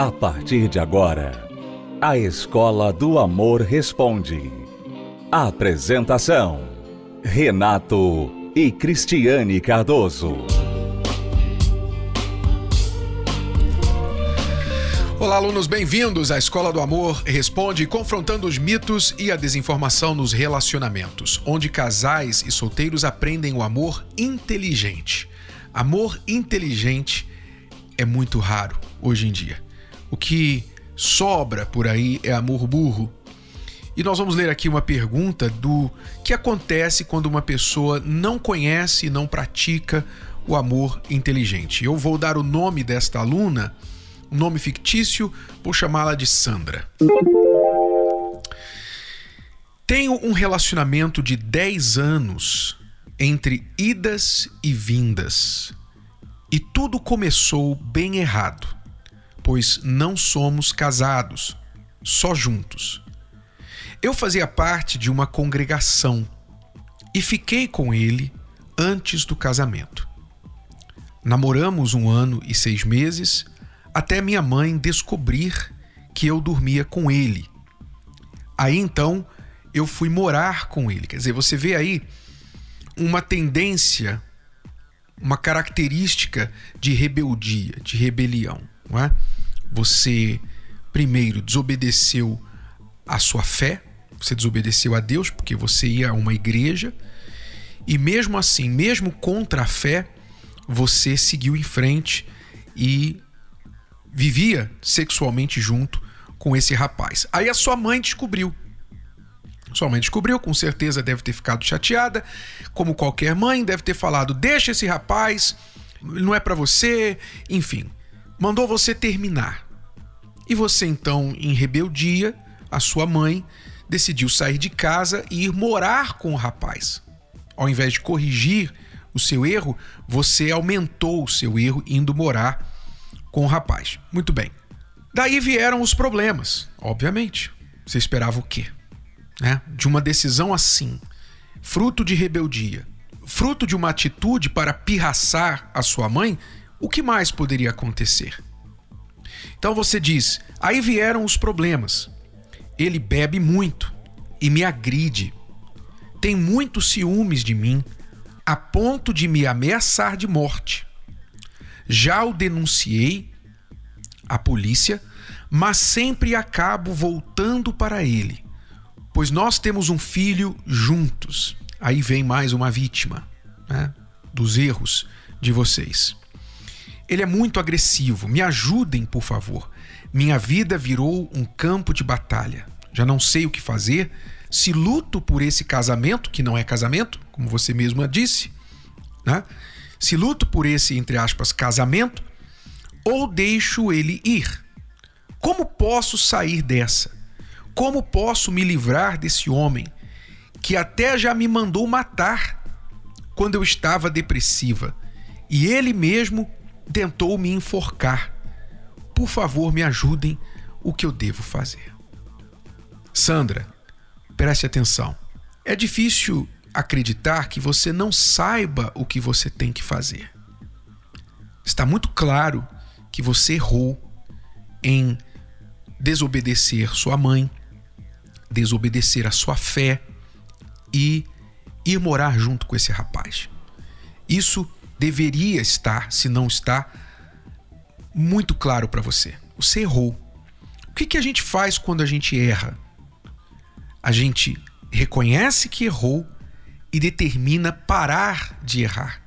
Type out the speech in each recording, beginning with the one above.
A partir de agora, a Escola do Amor Responde. Apresentação: Renato e Cristiane Cardoso. Olá, alunos, bem-vindos à Escola do Amor Responde, confrontando os mitos e a desinformação nos relacionamentos, onde casais e solteiros aprendem o amor inteligente. Amor inteligente é muito raro hoje em dia. O que sobra por aí é amor burro. E nós vamos ler aqui uma pergunta do que acontece quando uma pessoa não conhece e não pratica o amor inteligente. Eu vou dar o nome desta aluna um nome fictício, vou chamá-la de Sandra. Tenho um relacionamento de 10 anos entre idas e vindas. E tudo começou bem errado, pois não somos casados, só juntos. Eu fazia parte de uma congregação e fiquei com ele antes do casamento. Namoramos um ano e seis meses até minha mãe descobrir que eu dormia com ele. Aí então eu fui morar com ele. Quer dizer, você vê aí uma tendência, uma característica de rebeldia, de rebelião, não é? Você primeiro desobedeceu a sua fé, você desobedeceu a Deus porque você ia a uma igreja e mesmo assim, mesmo contra a fé, você seguiu em frente e vivia sexualmente junto com esse rapaz. Aí a sua mãe descobriu. Sua mãe descobriu, com certeza deve ter ficado chateada, como qualquer mãe, deve ter falado: "Deixa esse rapaz, não é para você", enfim. Mandou você terminar. E você então, em rebeldia, a sua mãe decidiu sair de casa e ir morar com o rapaz. Ao invés de corrigir o seu erro, você aumentou o seu erro indo morar com o rapaz. Muito bem. Daí vieram os problemas, obviamente. Você esperava o quê? Né? De uma decisão assim, fruto de rebeldia, fruto de uma atitude para pirraçar a sua mãe, o que mais poderia acontecer? Então você diz: aí vieram os problemas. Ele bebe muito e me agride. Tem muitos ciúmes de mim, a ponto de me ameaçar de morte. Já o denunciei à polícia, mas sempre acabo voltando para ele, pois nós temos um filho juntos. Aí vem mais uma vítima né, dos erros de vocês. Ele é muito agressivo. Me ajudem, por favor. Minha vida virou um campo de batalha. Já não sei o que fazer. Se luto por esse casamento, que não é casamento, como você mesma disse, né? Se luto por esse, entre aspas, casamento, ou deixo ele ir. Como posso sair dessa? Como posso me livrar desse homem que até já me mandou matar quando eu estava depressiva e ele mesmo tentou me enforcar? Por favor, me ajudem o que eu devo fazer. Sandra, preste atenção. É difícil acreditar que você não saiba o que você tem que fazer. Está muito claro que você errou em desobedecer sua mãe, desobedecer a sua fé e ir morar junto com esse rapaz. Isso deveria estar, se não está, muito claro para você. Você errou. O que, que a gente faz quando a gente erra? A gente reconhece que errou e determina parar de errar.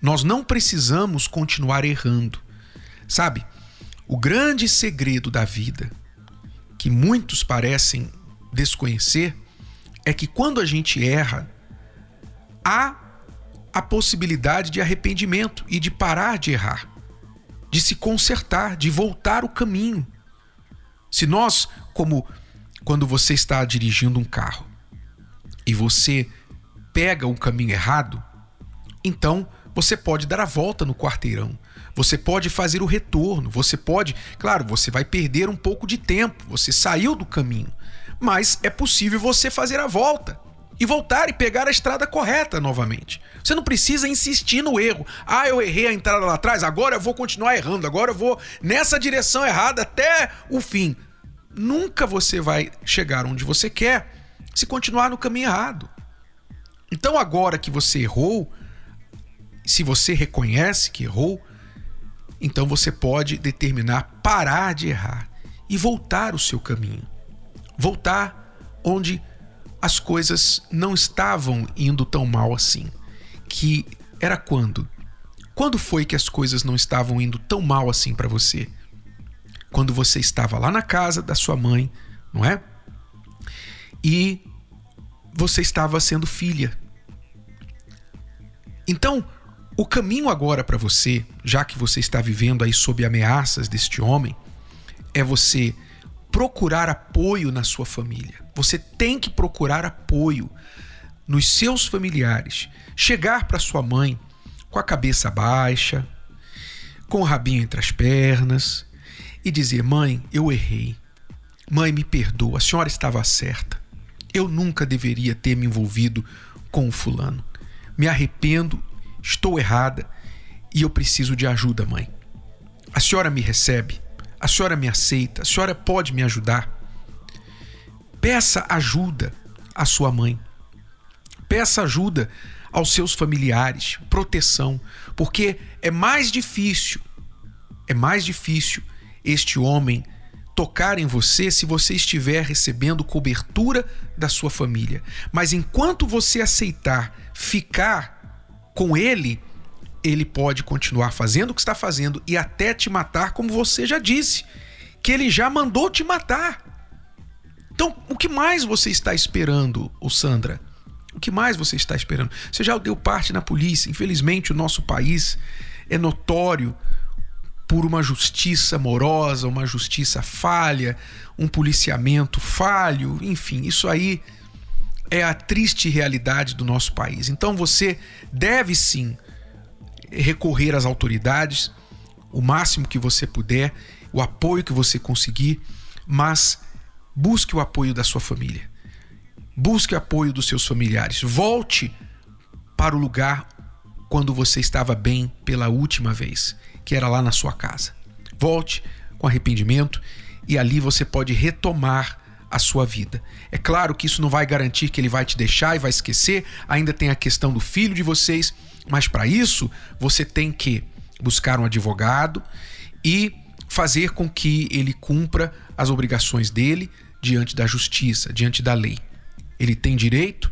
Nós não precisamos continuar errando. Sabe, o grande segredo da vida, que muitos parecem desconhecer, é que quando a gente erra, há a possibilidade de arrependimento e de parar de errar, de se consertar, de voltar o caminho. Se nós, como quando você está dirigindo um carro e você pega o caminho errado, então você pode dar a volta no quarteirão. Você pode fazer o retorno, você pode, claro, você vai perder um pouco de tempo, você saiu do caminho, mas é possível você fazer a volta. E voltar e pegar a estrada correta novamente. Você não precisa insistir no erro. Ah, eu errei a entrada lá atrás, agora eu vou continuar errando, agora eu vou nessa direção errada até o fim. Nunca você vai chegar onde você quer se continuar no caminho errado. Então, agora que você errou, se você reconhece que errou, então você pode determinar parar de errar e voltar o seu caminho. Voltar onde as coisas não estavam indo tão mal assim. Que era quando? Quando foi que as coisas não estavam indo tão mal assim para você? Quando você estava lá na casa da sua mãe, não é? E você estava sendo filha. Então, o caminho agora para você, já que você está vivendo aí sob ameaças deste homem, é você procurar apoio na sua família. Você tem que procurar apoio nos seus familiares. Chegar para sua mãe com a cabeça baixa, com o rabinho entre as pernas e dizer: Mãe, eu errei. Mãe, me perdoa, a senhora estava certa. Eu nunca deveria ter me envolvido com o fulano. Me arrependo, estou errada e eu preciso de ajuda, mãe. A senhora me recebe? A senhora me aceita? A senhora pode me ajudar? Peça ajuda à sua mãe. Peça ajuda aos seus familiares, proteção, porque é mais difícil, é mais difícil este homem tocar em você se você estiver recebendo cobertura da sua família. Mas enquanto você aceitar ficar com ele, ele pode continuar fazendo o que está fazendo e até te matar, como você já disse, que ele já mandou te matar. Então, o que mais você está esperando, o Sandra? O que mais você está esperando? Você já deu parte na polícia. Infelizmente, o nosso país é notório por uma justiça morosa, uma justiça falha, um policiamento falho, enfim, isso aí é a triste realidade do nosso país. Então você deve sim recorrer às autoridades o máximo que você puder, o apoio que você conseguir, mas busque o apoio da sua família. Busque o apoio dos seus familiares. Volte para o lugar quando você estava bem pela última vez, que era lá na sua casa. Volte com arrependimento e ali você pode retomar a sua vida. É claro que isso não vai garantir que ele vai te deixar e vai esquecer, ainda tem a questão do filho de vocês mas para isso, você tem que buscar um advogado e fazer com que ele cumpra as obrigações dele diante da justiça, diante da lei. Ele tem direito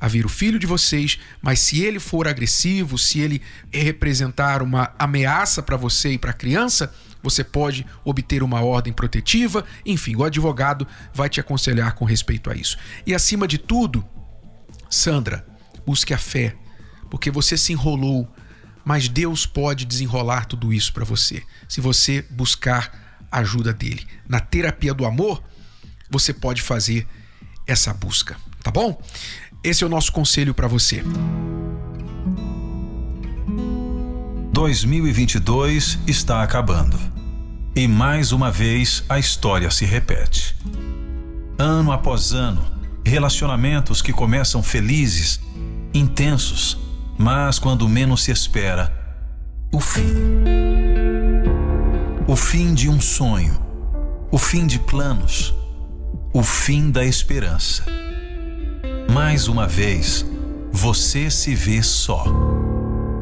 a vir o filho de vocês, mas se ele for agressivo, se ele representar uma ameaça para você e para a criança, você pode obter uma ordem protetiva, enfim, o advogado vai te aconselhar com respeito a isso. E acima de tudo, Sandra, busque a fé, porque você se enrolou, mas Deus pode desenrolar tudo isso para você, se você buscar a ajuda dele. Na terapia do amor, você pode fazer essa busca, tá bom? Esse é o nosso conselho para você. 2022 está acabando. E mais uma vez a história se repete. Ano após ano, relacionamentos que começam felizes, intensos, mas quando menos se espera, o fim. O fim de um sonho, o fim de planos, o fim da esperança. Mais uma vez, você se vê só.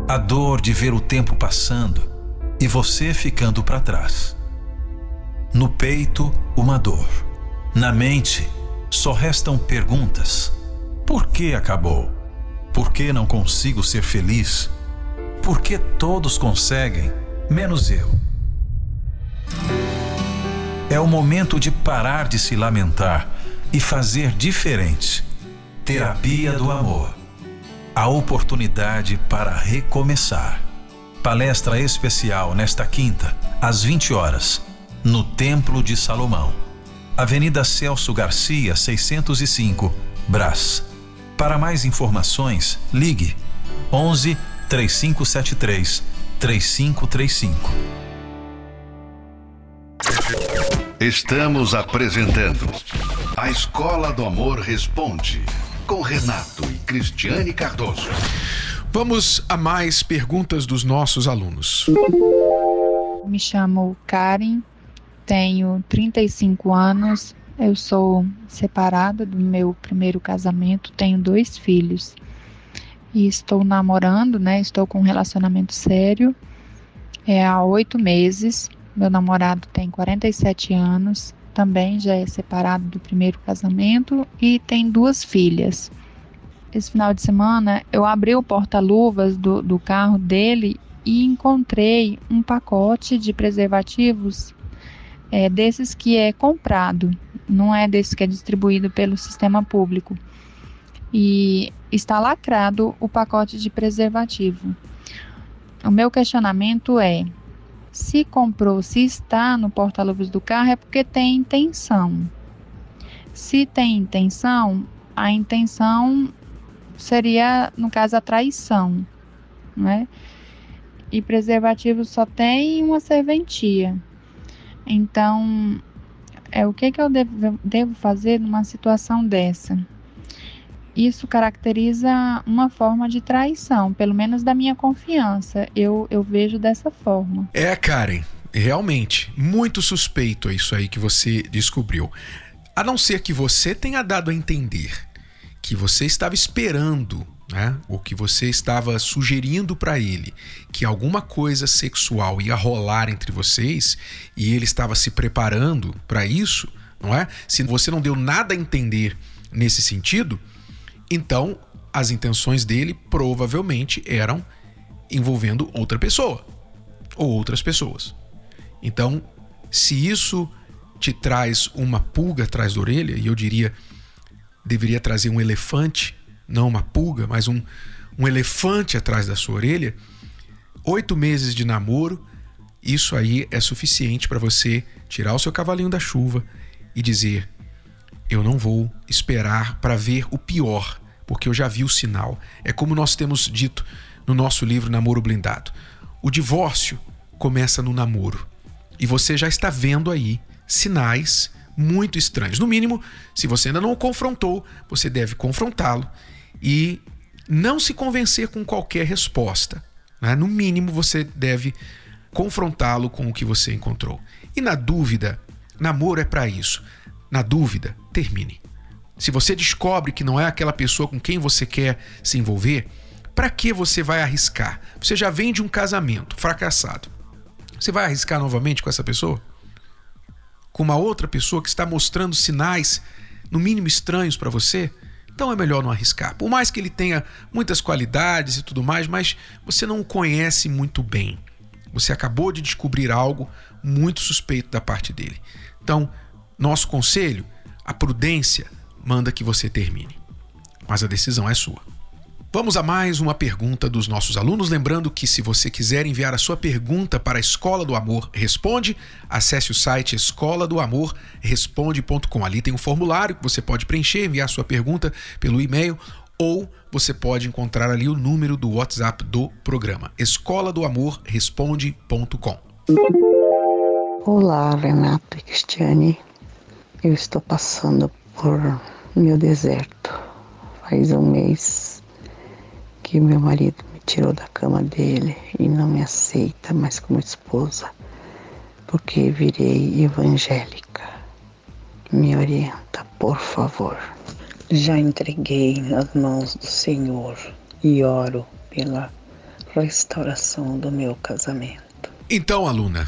A dor de ver o tempo passando e você ficando para trás. No peito, uma dor. Na mente, só restam perguntas: por que acabou? Por que não consigo ser feliz? Por que todos conseguem, menos eu? É o momento de parar de se lamentar e fazer diferente. Terapia do Amor. A oportunidade para recomeçar. Palestra especial nesta quinta, às 20 horas, no Templo de Salomão. Avenida Celso Garcia, 605, Brás. Para mais informações, ligue 11 3573 3535. Estamos apresentando A Escola do Amor Responde com Renato e Cristiane Cardoso. Vamos a mais perguntas dos nossos alunos. Me chamo Karen, tenho 35 anos, eu sou separada do meu primeiro casamento, tenho dois filhos e estou namorando, né? Estou com um relacionamento sério é, há oito meses. Meu namorado tem 47 anos, também já é separado do primeiro casamento e tem duas filhas. Esse final de semana eu abri o porta-luvas do, do carro dele e encontrei um pacote de preservativos é, desses que é comprado, não é desse que é distribuído pelo sistema público. E está lacrado o pacote de preservativo. O meu questionamento é: se comprou, se está no porta-luvas do carro, é porque tem intenção. Se tem intenção, a intenção seria, no caso, a traição, né? E preservativo só tem uma serventia. Então, é o que, que eu devo, devo fazer numa situação dessa? Isso caracteriza uma forma de traição, pelo menos da minha confiança. Eu, eu vejo dessa forma. É, Karen, realmente, muito suspeito é isso aí que você descobriu. A não ser que você tenha dado a entender que você estava esperando né? ou que você estava sugerindo para ele que alguma coisa sexual ia rolar entre vocês e ele estava se preparando para isso, não é? Se você não deu nada a entender nesse sentido, então as intenções dele provavelmente eram envolvendo outra pessoa ou outras pessoas. Então, se isso te traz uma pulga atrás da orelha, e eu diria deveria trazer um elefante não uma pulga, mas um, um elefante atrás da sua orelha, oito meses de namoro, isso aí é suficiente para você tirar o seu cavalinho da chuva e dizer: Eu não vou esperar para ver o pior, porque eu já vi o sinal. É como nós temos dito no nosso livro Namoro Blindado: o divórcio começa no namoro. E você já está vendo aí sinais muito estranhos. No mínimo, se você ainda não o confrontou, você deve confrontá-lo e não se convencer com qualquer resposta. Né? No mínimo, você deve confrontá-lo com o que você encontrou. E na dúvida, namoro é para isso. Na dúvida, termine. Se você descobre que não é aquela pessoa com quem você quer se envolver, para que você vai arriscar? Você já vem de um casamento fracassado. Você vai arriscar novamente com essa pessoa? Com uma outra pessoa que está mostrando sinais, no mínimo estranhos para você? Então é melhor não arriscar. Por mais que ele tenha muitas qualidades e tudo mais, mas você não o conhece muito bem. Você acabou de descobrir algo muito suspeito da parte dele. Então, nosso conselho, a prudência manda que você termine. Mas a decisão é sua. Vamos a mais uma pergunta dos nossos alunos. Lembrando que, se você quiser enviar a sua pergunta para a Escola do Amor Responde, acesse o site escola do amor responde.com. Ali tem um formulário que você pode preencher, enviar a sua pergunta pelo e-mail ou você pode encontrar ali o número do WhatsApp do programa. Escola do Amor Responde.com. Olá, Renato e Cristiane. Eu estou passando por meu deserto. Faz um mês que meu marido me tirou da cama dele e não me aceita mais como esposa, porque virei evangélica. Me orienta, por favor. Já entreguei nas mãos do Senhor e oro pela restauração do meu casamento. Então, aluna,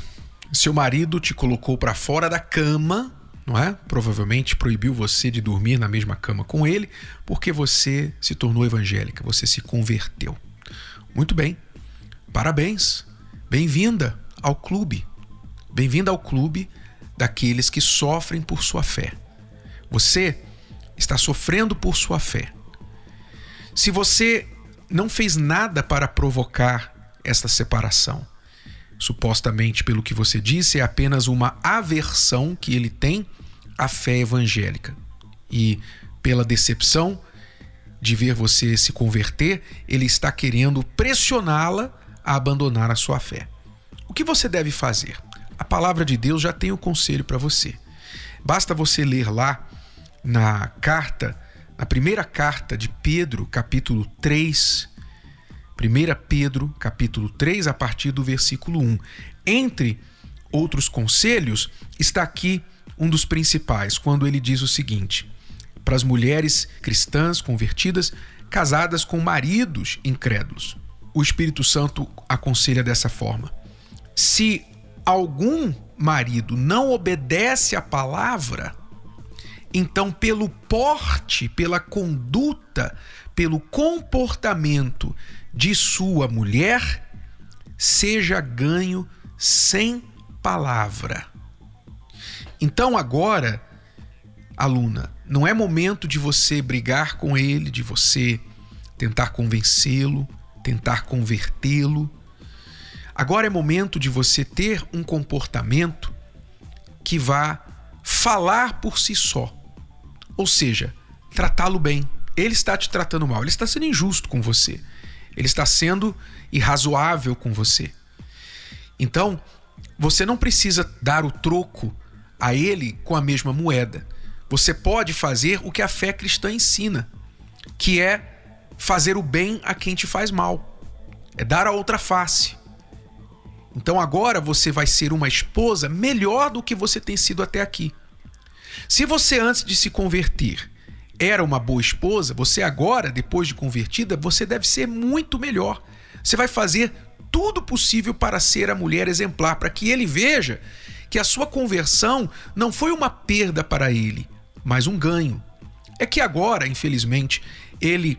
seu marido te colocou para fora da cama não é? Provavelmente proibiu você de dormir na mesma cama com ele porque você se tornou evangélica, você se converteu. Muito bem. Parabéns. Bem-vinda ao clube. Bem-vinda ao clube daqueles que sofrem por sua fé. Você está sofrendo por sua fé. Se você não fez nada para provocar esta separação, supostamente pelo que você disse, é apenas uma aversão que ele tem à fé evangélica. E pela decepção de ver você se converter, ele está querendo pressioná-la a abandonar a sua fé. O que você deve fazer? A palavra de Deus já tem o um conselho para você. Basta você ler lá na carta na primeira carta de Pedro, capítulo 3, 1 Pedro, capítulo 3, a partir do versículo 1. Entre outros conselhos, está aqui um dos principais, quando ele diz o seguinte: para as mulheres cristãs convertidas, casadas com maridos incrédulos. O Espírito Santo aconselha dessa forma: se algum marido não obedece à palavra, então, pelo porte, pela conduta, pelo comportamento de sua mulher, seja ganho sem palavra. Então, agora, aluna, não é momento de você brigar com ele, de você tentar convencê-lo, tentar convertê-lo. Agora é momento de você ter um comportamento que vá falar por si só. Ou seja, tratá-lo bem. Ele está te tratando mal, ele está sendo injusto com você. Ele está sendo irrazoável com você. Então, você não precisa dar o troco a ele com a mesma moeda. Você pode fazer o que a fé cristã ensina, que é fazer o bem a quem te faz mal, é dar a outra face. Então agora você vai ser uma esposa melhor do que você tem sido até aqui. Se você antes de se converter era uma boa esposa, você agora, depois de convertida, você deve ser muito melhor. Você vai fazer tudo possível para ser a mulher exemplar, para que ele veja que a sua conversão não foi uma perda para ele, mas um ganho. É que agora, infelizmente, ele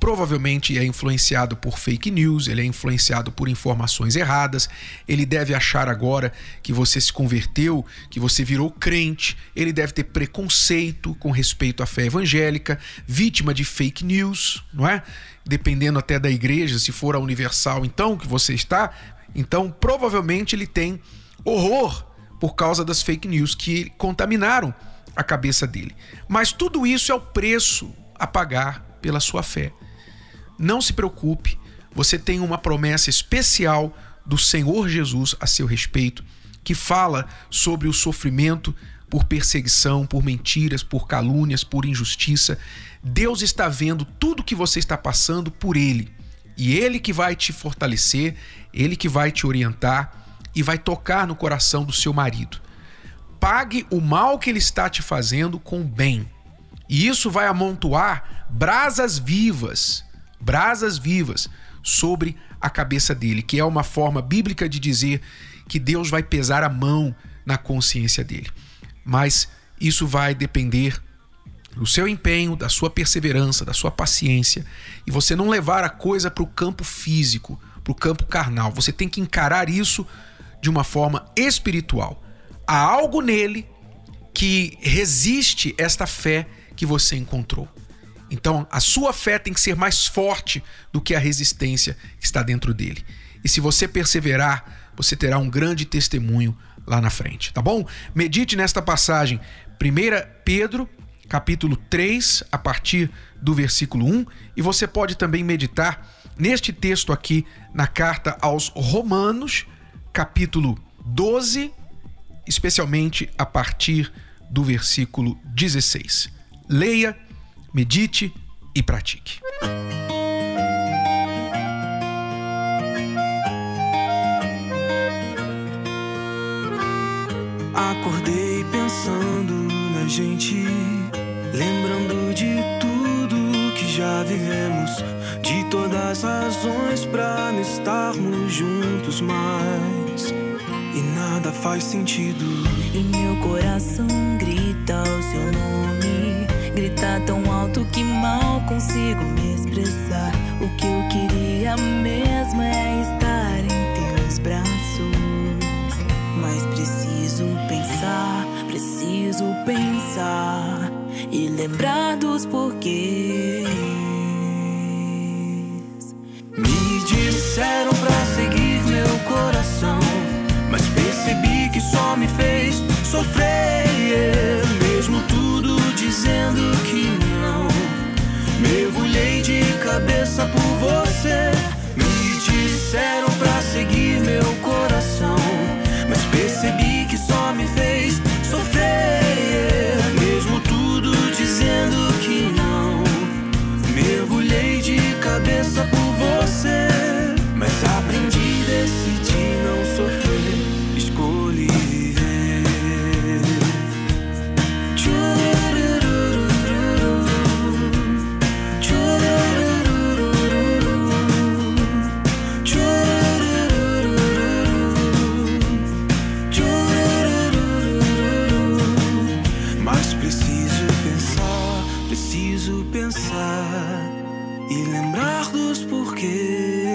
provavelmente é influenciado por fake news, ele é influenciado por informações erradas, ele deve achar agora que você se converteu, que você virou crente, ele deve ter preconceito com respeito à fé evangélica, vítima de fake news, não é? Dependendo até da igreja, se for a universal, então que você está, então provavelmente ele tem horror por causa das fake news que contaminaram a cabeça dele. Mas tudo isso é o preço a pagar pela sua fé. Não se preocupe, você tem uma promessa especial do Senhor Jesus a seu respeito, que fala sobre o sofrimento por perseguição, por mentiras, por calúnias, por injustiça. Deus está vendo tudo que você está passando por Ele. E Ele que vai te fortalecer, Ele que vai te orientar e vai tocar no coração do seu marido. Pague o mal que ele está te fazendo com o bem. E isso vai amontoar brasas vivas brasas vivas sobre a cabeça dele, que é uma forma bíblica de dizer que Deus vai pesar a mão na consciência dele. Mas isso vai depender do seu empenho, da sua perseverança, da sua paciência, e você não levar a coisa para o campo físico, para o campo carnal. Você tem que encarar isso de uma forma espiritual. Há algo nele que resiste esta fé que você encontrou. Então, a sua fé tem que ser mais forte do que a resistência que está dentro dele. E se você perseverar, você terá um grande testemunho lá na frente, tá bom? Medite nesta passagem, 1 Pedro, capítulo 3, a partir do versículo 1, e você pode também meditar neste texto aqui na carta aos Romanos, capítulo 12, especialmente a partir do versículo 16. Leia medite e pratique. Acordei pensando na gente, lembrando de tudo que já vivemos, de todas as razões para não estarmos juntos mais. E nada faz sentido. E meu coração grita o seu nome Gritar tão alto que mal consigo me expressar. O que eu queria mesmo é estar em teus braços. Mas preciso pensar, preciso pensar e lembrar dos porquês. Me disseram pra seguir meu coração, mas percebi que só me fez sofrer. Cabeça por dos porquês.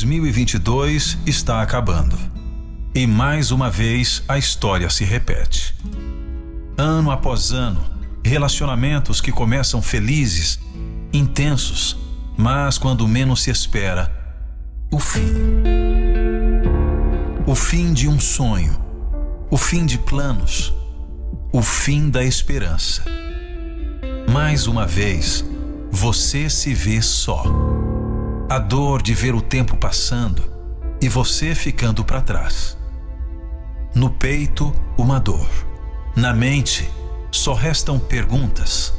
2022 está acabando. E mais uma vez a história se repete. Ano após ano, relacionamentos que começam felizes, intensos, mas quando menos se espera, o fim. O fim de um sonho, o fim de planos, o fim da esperança. Mais uma vez, você se vê só a dor de ver o tempo passando e você ficando para trás. No peito, uma dor. Na mente, só restam perguntas: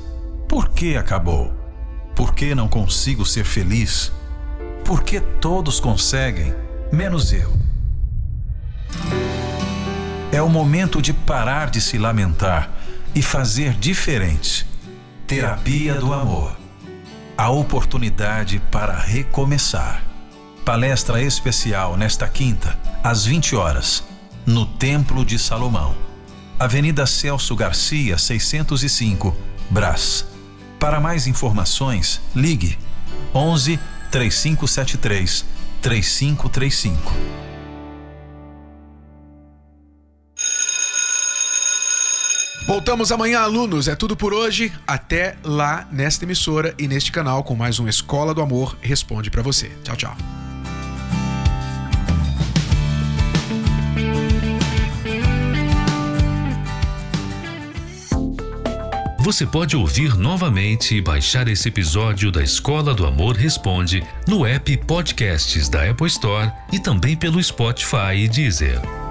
por que acabou? Por que não consigo ser feliz? Por que todos conseguem, menos eu? É o momento de parar de se lamentar e fazer diferente. Terapia do amor a oportunidade para recomeçar. Palestra especial nesta quinta, às 20 horas, no Templo de Salomão. Avenida Celso Garcia, 605, Brás. Para mais informações, ligue 11 3573 3535. Voltamos amanhã, alunos. É tudo por hoje. Até lá nesta emissora e neste canal com mais um Escola do Amor Responde para você. Tchau, tchau. Você pode ouvir novamente e baixar esse episódio da Escola do Amor Responde no app Podcasts da Apple Store e também pelo Spotify e Deezer.